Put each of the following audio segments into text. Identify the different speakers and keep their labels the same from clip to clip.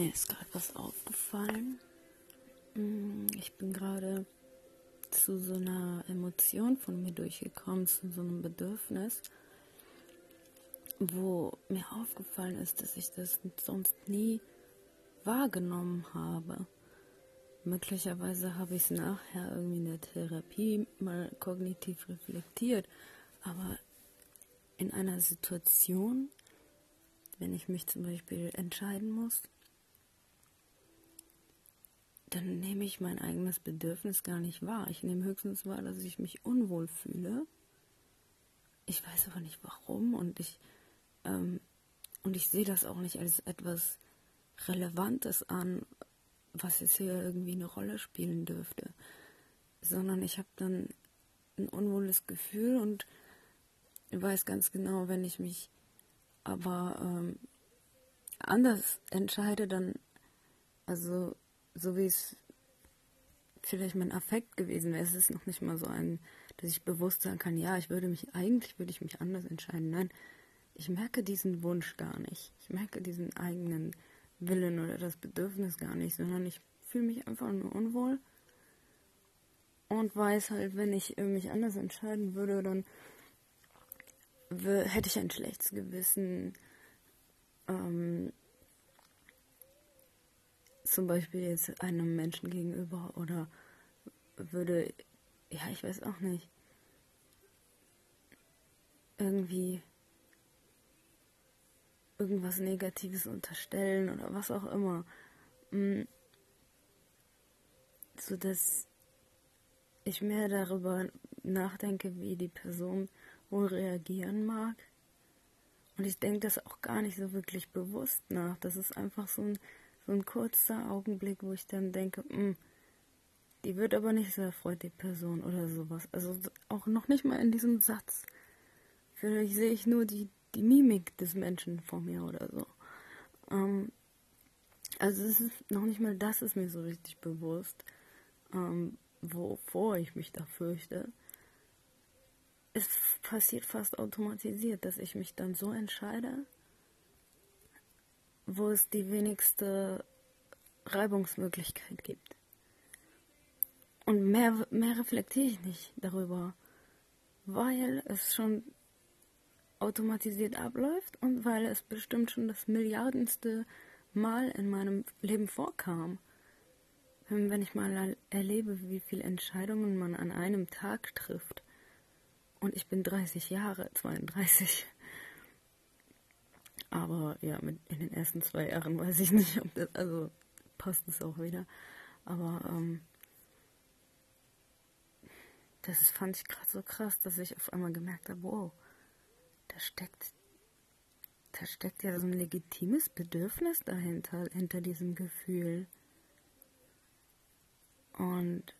Speaker 1: Mir ist gerade was aufgefallen. Mm, ich bin gerade zu so einer Emotion von mir durchgekommen, zu so einem Bedürfnis, wo mir aufgefallen ist, dass ich das sonst nie wahrgenommen habe. Möglicherweise habe ich es nachher irgendwie in der Therapie mal kognitiv reflektiert, aber in einer Situation, wenn ich mich zum Beispiel entscheiden muss, dann nehme ich mein eigenes Bedürfnis gar nicht wahr. Ich nehme höchstens wahr, dass ich mich unwohl fühle. Ich weiß aber nicht warum und ich, ähm, und ich sehe das auch nicht als etwas Relevantes an, was jetzt hier irgendwie eine Rolle spielen dürfte, sondern ich habe dann ein unwohles Gefühl und weiß ganz genau, wenn ich mich aber ähm, anders entscheide, dann, also so wie es vielleicht mein Affekt gewesen wäre, es ist noch nicht mal so ein, dass ich bewusst sagen kann, ja, ich würde mich, eigentlich würde ich mich anders entscheiden. Nein, ich merke diesen Wunsch gar nicht. Ich merke diesen eigenen Willen oder das Bedürfnis gar nicht, sondern ich fühle mich einfach nur unwohl und weiß halt, wenn ich mich anders entscheiden würde, dann hätte ich ein schlechtes Gewissen. Ähm, zum Beispiel jetzt einem Menschen gegenüber oder würde, ja, ich weiß auch nicht, irgendwie irgendwas Negatives unterstellen oder was auch immer. Mm. So dass ich mehr darüber nachdenke, wie die Person wohl reagieren mag. Und ich denke das auch gar nicht so wirklich bewusst nach. Das ist einfach so ein so ein kurzer Augenblick, wo ich dann denke, mh, hm, die wird aber nicht sehr erfreut, die Person oder sowas. Also auch noch nicht mal in diesem Satz. Vielleicht sehe ich nur die, die Mimik des Menschen vor mir oder so. Ähm, also es ist noch nicht mal das ist mir so richtig bewusst, ähm, wovor ich mich da fürchte. Es passiert fast automatisiert, dass ich mich dann so entscheide, wo es die wenigste Reibungsmöglichkeit gibt. Und mehr, mehr reflektiere ich nicht darüber, weil es schon automatisiert abläuft und weil es bestimmt schon das milliardenste Mal in meinem Leben vorkam. Wenn ich mal erlebe, wie viele Entscheidungen man an einem Tag trifft. Und ich bin 30 Jahre, 32. Aber ja, mit in den ersten zwei Jahren weiß ich nicht, ob das, also passt es auch wieder. Aber ähm, das fand ich gerade so krass, dass ich auf einmal gemerkt habe, wow, da steckt, da steckt ja so ein legitimes Bedürfnis dahinter, hinter diesem Gefühl. Und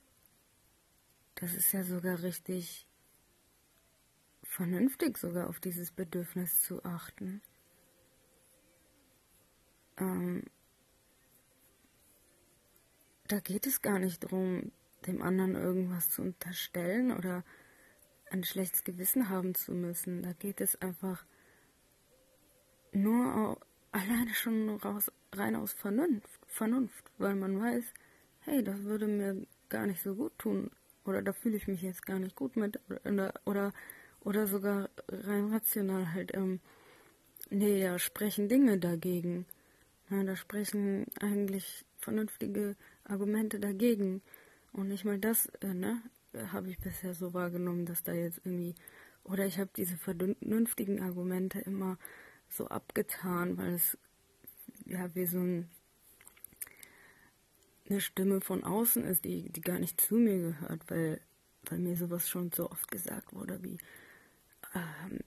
Speaker 1: das ist ja sogar richtig vernünftig, sogar auf dieses Bedürfnis zu achten ähm, da geht es gar nicht darum, dem anderen irgendwas zu unterstellen oder ein schlechtes Gewissen haben zu müssen. Da geht es einfach nur alleine schon raus, rein aus Vernunft, Vernunft, weil man weiß, hey, das würde mir gar nicht so gut tun oder da fühle ich mich jetzt gar nicht gut mit oder oder, oder sogar rein rational halt, ähm, nee, da sprechen Dinge dagegen. Ja, da sprechen eigentlich vernünftige Argumente dagegen. Und nicht mal das, äh, ne, habe ich bisher so wahrgenommen, dass da jetzt irgendwie, oder ich habe diese vernünftigen Argumente immer so abgetan, weil es ja wie so ein, eine Stimme von außen ist, die, die gar nicht zu mir gehört, weil, weil mir sowas schon so oft gesagt wurde, wie, ähm,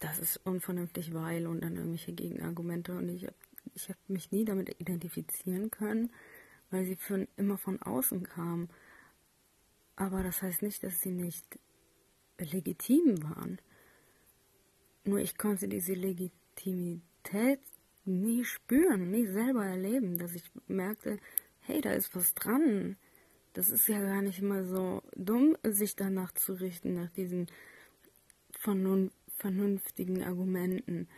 Speaker 1: das ist unvernünftig, weil und dann irgendwelche Gegenargumente und ich habe ich habe mich nie damit identifizieren können, weil sie von, immer von außen kam. Aber das heißt nicht, dass sie nicht legitim waren. Nur ich konnte diese Legitimität nie spüren, nie selber erleben, dass ich merkte, hey, da ist was dran. Das ist ja gar nicht mal so dumm, sich danach zu richten, nach diesen vernünftigen Argumenten.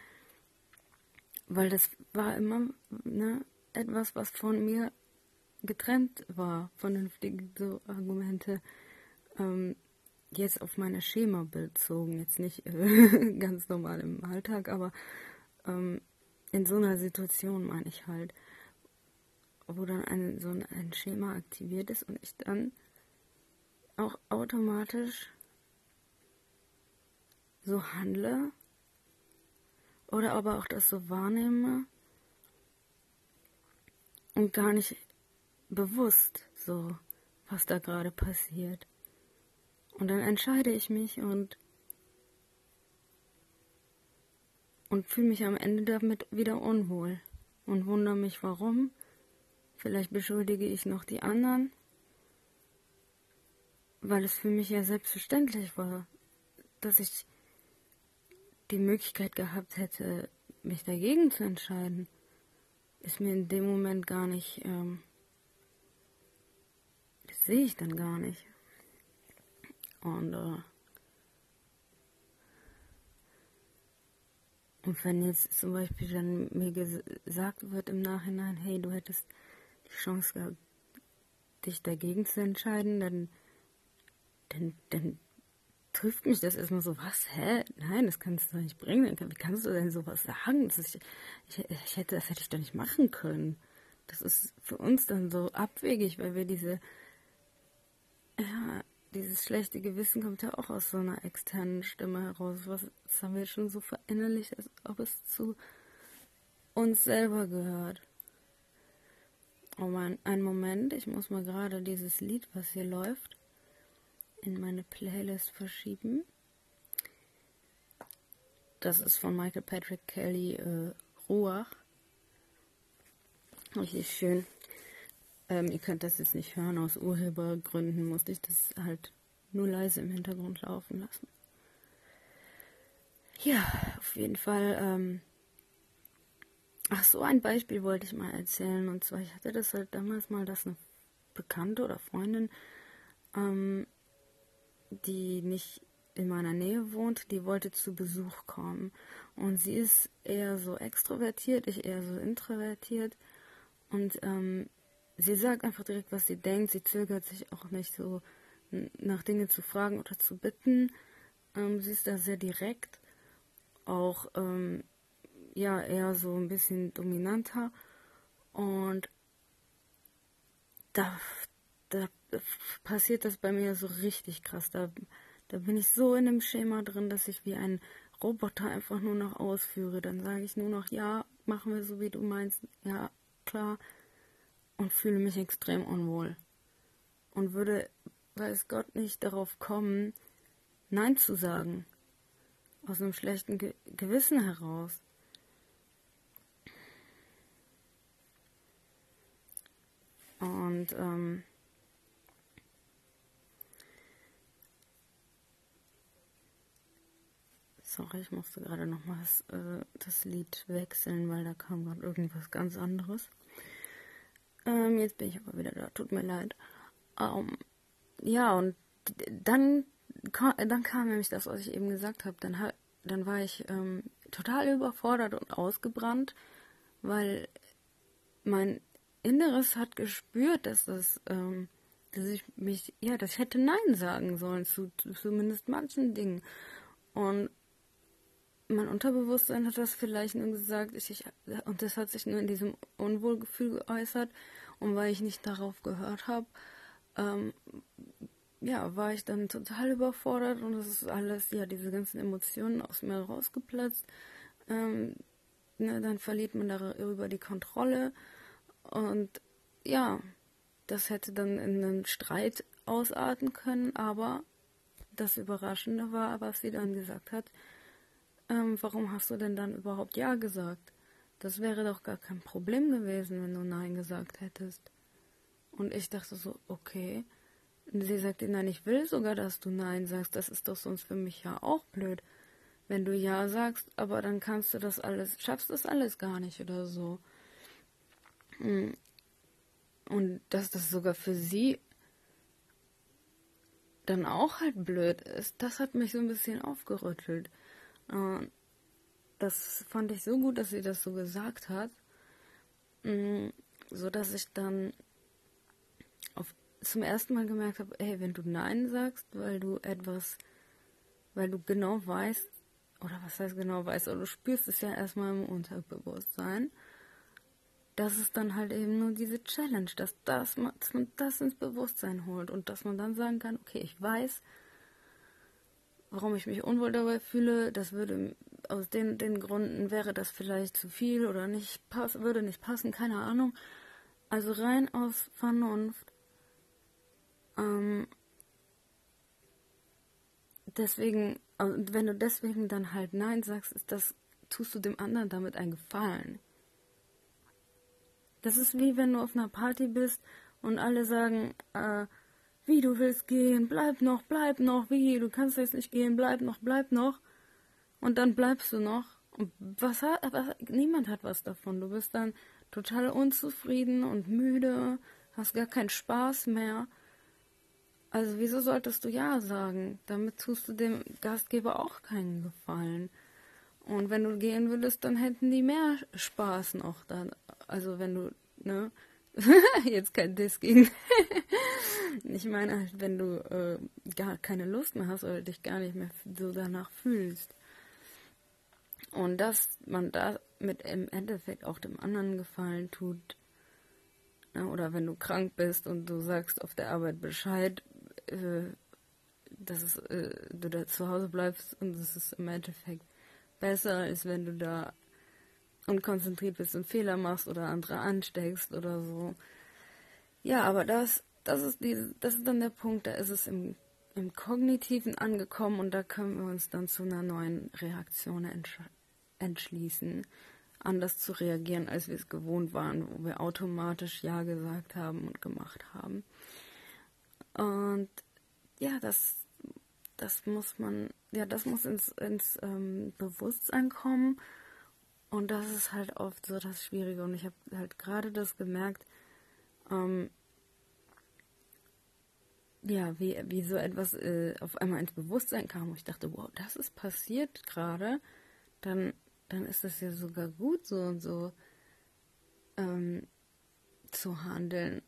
Speaker 1: Weil das war immer, ne, etwas, was von mir getrennt war, vernünftige so Argumente, ähm, jetzt auf meine Schema bezogen, jetzt nicht äh, ganz normal im Alltag, aber ähm, in so einer Situation meine ich halt, wo dann ein, so ein, ein Schema aktiviert ist und ich dann auch automatisch so handle oder aber auch das so wahrnehme und gar nicht bewusst so, was da gerade passiert. Und dann entscheide ich mich und und fühle mich am Ende damit wieder unwohl und wundere mich warum. Vielleicht beschuldige ich noch die anderen, weil es für mich ja selbstverständlich war, dass ich die Möglichkeit gehabt hätte, mich dagegen zu entscheiden, ist mir in dem Moment gar nicht, ähm, das sehe ich dann gar nicht. Und, äh, und wenn jetzt zum Beispiel dann mir gesagt wird im Nachhinein, hey, du hättest die Chance gehabt, dich dagegen zu entscheiden, dann, dann, dann trifft mich das erstmal so, was, hä? Nein, das kannst du doch nicht bringen. Wie kannst du denn sowas sagen? Ist, ich, ich, hätte, das hätte ich doch nicht machen können. Das ist für uns dann so abwegig, weil wir diese, ja, dieses schlechte Gewissen kommt ja auch aus so einer externen Stimme heraus. Was, das haben wir schon so verinnerlicht, als ob es zu uns selber gehört. Oh man, einen Moment, ich muss mal gerade dieses Lied, was hier läuft, in meine Playlist verschieben. Das ist von Michael Patrick Kelly äh, Ruach. Richtig schön. Ähm, ihr könnt das jetzt nicht hören, aus Urhebergründen musste ich das halt nur leise im Hintergrund laufen lassen. Ja, auf jeden Fall. Ähm Ach, so ein Beispiel wollte ich mal erzählen. Und zwar, ich hatte das halt damals mal, dass eine Bekannte oder Freundin ähm, die nicht in meiner Nähe wohnt, die wollte zu Besuch kommen. Und sie ist eher so extrovertiert, ich eher so introvertiert. Und ähm, sie sagt einfach direkt, was sie denkt. Sie zögert sich auch nicht so nach Dinge zu fragen oder zu bitten. Ähm, sie ist da sehr direkt, auch ähm, ja eher so ein bisschen dominanter. Und da, da passiert das bei mir so richtig krass. Da, da bin ich so in dem Schema drin, dass ich wie ein Roboter einfach nur noch ausführe. Dann sage ich nur noch, ja, machen wir so, wie du meinst. Ja, klar. Und fühle mich extrem unwohl. Und würde, weiß Gott, nicht darauf kommen, Nein zu sagen. Aus einem schlechten Ge Gewissen heraus. Und ähm, Sorry, ich musste gerade nochmal das, äh, das Lied wechseln, weil da kam gerade irgendwas ganz anderes. Ähm, jetzt bin ich aber wieder da, tut mir leid. Ähm, ja, und dann, dann kam nämlich das, was ich eben gesagt habe. Dann, dann war ich ähm, total überfordert und ausgebrannt, weil mein Inneres hat gespürt, dass das, ähm, dass ich mich, ja, ich hätte Nein sagen sollen zu zumindest manchen Dingen. Und mein Unterbewusstsein hat das vielleicht nur gesagt, ich, ich, und das hat sich nur in diesem Unwohlgefühl geäußert. Und weil ich nicht darauf gehört habe, ähm, ja, war ich dann total überfordert und es ist alles, ja, diese ganzen Emotionen aus mir rausgeplatzt. Ähm, ne, dann verliert man darüber die Kontrolle und ja, das hätte dann in einen Streit ausarten können, aber das Überraschende war, was sie dann gesagt hat, ähm, warum hast du denn dann überhaupt Ja gesagt? Das wäre doch gar kein Problem gewesen, wenn du Nein gesagt hättest. Und ich dachte so, okay. Und sie sagte, nein, ich will sogar, dass du Nein sagst. Das ist doch sonst für mich ja auch blöd. Wenn du Ja sagst, aber dann kannst du das alles, schaffst das alles gar nicht oder so. Hm. Und dass das sogar für sie dann auch halt blöd ist, das hat mich so ein bisschen aufgerüttelt. Und das fand ich so gut, dass sie das so gesagt hat. Mm, so dass ich dann auf, zum ersten Mal gemerkt habe, ey, wenn du Nein sagst, weil du etwas, weil du genau weißt, oder was heißt genau weißt, oder du spürst es ja erstmal im Unterbewusstsein, dass es dann halt eben nur diese Challenge, dass, das, dass man das ins Bewusstsein holt und dass man dann sagen kann, okay, ich weiß, warum ich mich unwohl dabei fühle, das würde aus den, den Gründen wäre das vielleicht zu viel oder nicht pass, würde nicht passen, keine Ahnung. Also rein aus Vernunft. Ähm, deswegen, wenn du deswegen dann halt Nein sagst, ist das, tust du dem anderen damit einen Gefallen. Das ist wie wenn du auf einer Party bist und alle sagen, äh, wie du willst gehen, bleib noch, bleib noch, wie, du kannst jetzt nicht gehen, bleib noch, bleib noch. Und dann bleibst du noch. Und was hat, was, niemand hat was davon. Du bist dann total unzufrieden und müde, hast gar keinen Spaß mehr. Also wieso solltest du Ja sagen? Damit tust du dem Gastgeber auch keinen Gefallen. Und wenn du gehen würdest, dann hätten die mehr Spaß noch dann. Also wenn du, ne? Jetzt kein gegen. ich meine halt, wenn du äh, gar keine Lust mehr hast oder dich gar nicht mehr so danach fühlst. Und dass man da mit im Endeffekt auch dem anderen Gefallen tut. Ja, oder wenn du krank bist und du sagst auf der Arbeit Bescheid, äh, dass es, äh, du da zu Hause bleibst und es ist im Endeffekt besser, als wenn du da unkonzentriert bist und Fehler machst oder andere ansteckst oder so. Ja, aber das, das ist die, das ist dann der Punkt, da ist es im im Kognitiven angekommen und da können wir uns dann zu einer neuen Reaktion entsch entschließen, anders zu reagieren, als wir es gewohnt waren, wo wir automatisch Ja gesagt haben und gemacht haben. Und ja, das, das muss man, ja, das muss ins, ins ähm, Bewusstsein kommen. Und das ist halt oft so das Schwierige. Und ich habe halt gerade das gemerkt, ähm, ja, wie, wie so etwas äh, auf einmal ins Bewusstsein kam und ich dachte, wow, das ist passiert gerade, dann, dann ist es ja sogar gut, so und so ähm, zu handeln.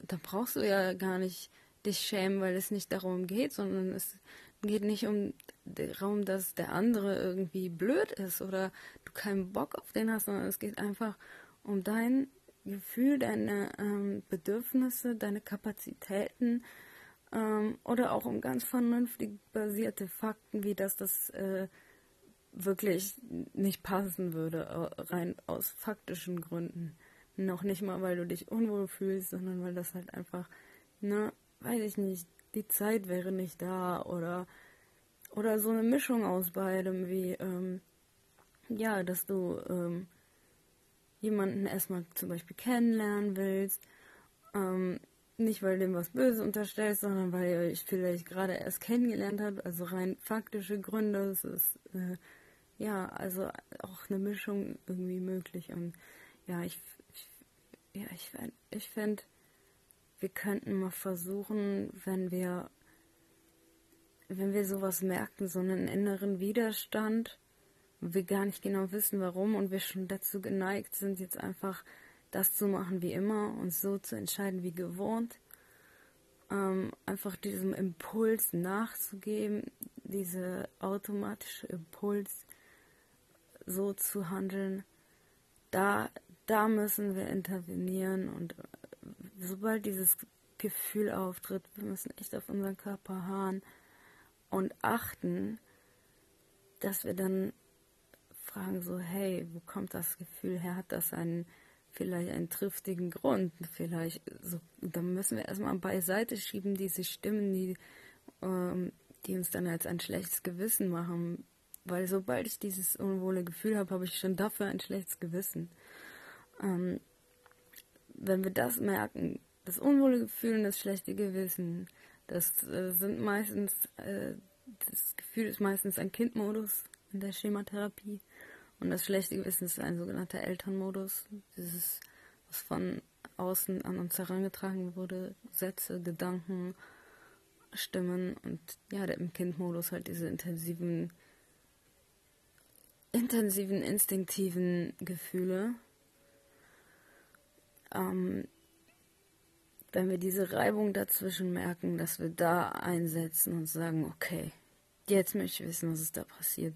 Speaker 1: Da brauchst du ja gar nicht dich schämen, weil es nicht darum geht, sondern es geht nicht um darum, dass der andere irgendwie blöd ist oder keinen Bock auf den hast, sondern es geht einfach um dein Gefühl, deine ähm, Bedürfnisse, deine Kapazitäten ähm, oder auch um ganz vernünftig basierte Fakten, wie dass das äh, wirklich nicht passen würde, rein aus faktischen Gründen. Noch nicht mal, weil du dich unwohl fühlst, sondern weil das halt einfach, ne, weiß ich nicht, die Zeit wäre nicht da oder oder so eine Mischung aus beidem, wie ähm, ja, dass du ähm, jemanden erstmal zum Beispiel kennenlernen willst. Ähm, nicht, weil dem was Böses unterstellst, sondern weil ihr euch vielleicht gerade erst kennengelernt habt. Also rein faktische Gründe. Es ist, äh, ja, also auch eine Mischung irgendwie möglich. Und ja, ich, ich ja, ich, ich fände, wir könnten mal versuchen, wenn wir, wenn wir sowas merken, so einen inneren Widerstand, wir gar nicht genau wissen, warum und wir schon dazu geneigt sind, jetzt einfach das zu machen wie immer und so zu entscheiden wie gewohnt. Ähm, einfach diesem Impuls nachzugeben, diese automatische Impuls so zu handeln, da, da müssen wir intervenieren und äh, sobald dieses Gefühl auftritt, wir müssen echt auf unseren Körper haaren und achten, dass wir dann fragen so, hey, wo kommt das Gefühl her? Hat das einen, vielleicht einen triftigen Grund? Vielleicht, so, dann müssen wir erstmal beiseite schieben, diese Stimmen, die, ähm, die uns dann als ein schlechtes Gewissen machen. Weil sobald ich dieses unwohle Gefühl habe, habe ich schon dafür ein schlechtes Gewissen. Ähm, wenn wir das merken, das unwohle Gefühl und das schlechte Gewissen, das äh, sind meistens, äh, das Gefühl ist meistens ein Kindmodus in der Schematherapie. Und das schlechte Gewissen ist ein sogenannter Elternmodus. Dieses, was von außen an uns herangetragen wurde, Sätze, Gedanken, Stimmen und ja, der im Kindmodus halt diese intensiven, intensiven, instinktiven Gefühle. ähm, wenn wir diese Reibung dazwischen merken, dass wir da einsetzen und sagen, okay, jetzt möchte ich wissen, was ist da passiert.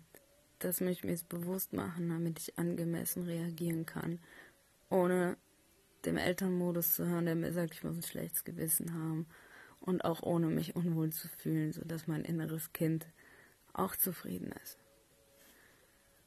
Speaker 1: Das möchte ich mir jetzt bewusst machen, damit ich angemessen reagieren kann, ohne dem Elternmodus zu hören, der mir sagt, ich muss ein schlechtes Gewissen haben und auch ohne mich unwohl zu fühlen, sodass mein inneres Kind auch zufrieden ist.